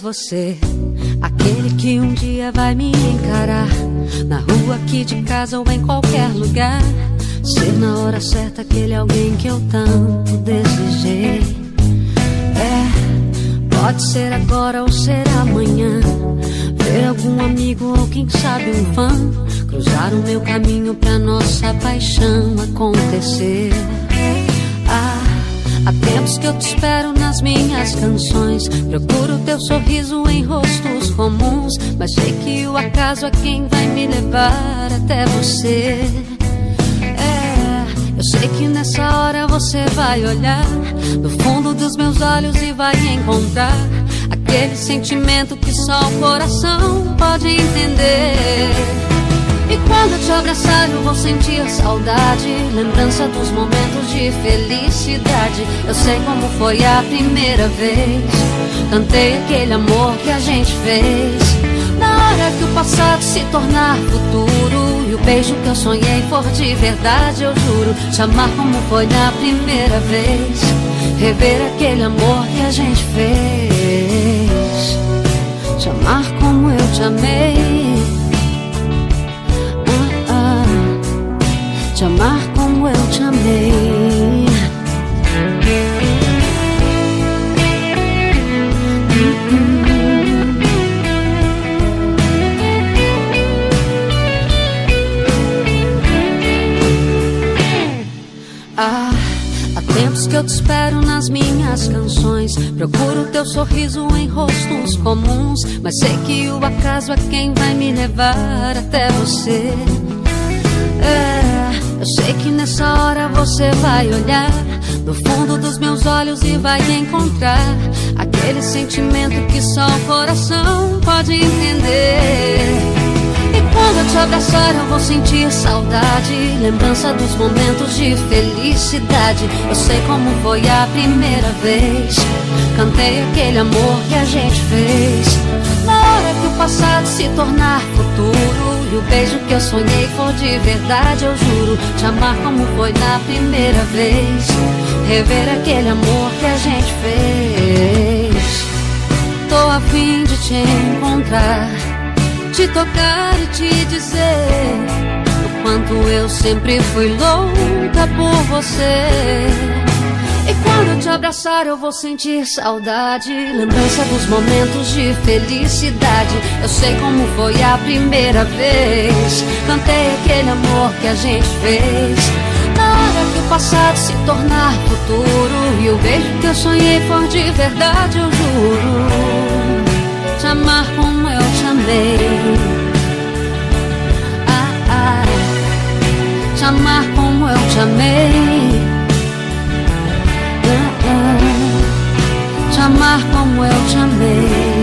você. Aquele que um dia vai me encarar. Na rua aqui de casa ou em qualquer lugar. Ser na hora certa aquele alguém que eu tanto desejei. É, pode ser agora ou ser amanhã. Ver algum amigo ou quem sabe um fã. Cruzar o meu caminho pra nossa paixão acontecer. Há tempos que eu te espero nas minhas canções. Procuro teu sorriso em rostos comuns. Mas sei que o acaso é quem vai me levar até você. É, eu sei que nessa hora você vai olhar no fundo dos meus olhos e vai encontrar aquele sentimento que só o coração pode entender. Quando te abraçar, eu vou sentir saudade. Lembrança dos momentos de felicidade. Eu sei como foi a primeira vez. Cantei aquele amor que a gente fez. Na hora que o passado se tornar futuro. E o beijo que eu sonhei for de verdade, eu juro. Te amar como foi na primeira vez. Rever aquele amor que a gente fez. Te amar como eu te amei. Ah, há tempos que eu te espero nas minhas canções. Procuro teu sorriso em rostos comuns. Mas sei que o acaso é quem vai me levar até você. Eu sei que nessa hora você vai olhar no fundo dos meus olhos e vai encontrar aquele sentimento que só o coração pode entender. E quando eu te abraçar, eu vou sentir saudade, lembrança dos momentos de felicidade. Eu sei como foi a primeira vez. Cantei aquele amor que a gente fez. Na hora que o passado se tornar o beijo que eu sonhei for de verdade, eu juro te amar como foi na primeira vez. Rever aquele amor que a gente fez. Tô a fim de te encontrar, te tocar e te dizer o quanto eu sempre fui louca por você. E quando te abraçar, eu vou sentir saudade. Lembrança dos momentos de felicidade. Eu sei como foi a primeira vez. Cantei aquele amor que a gente fez. Na hora que o passado se tornar futuro. E o beijo que eu sonhei for de verdade, eu juro. Te amar como eu te amei. Ah, ah. Te amar como eu te amei. amar como eu te amei.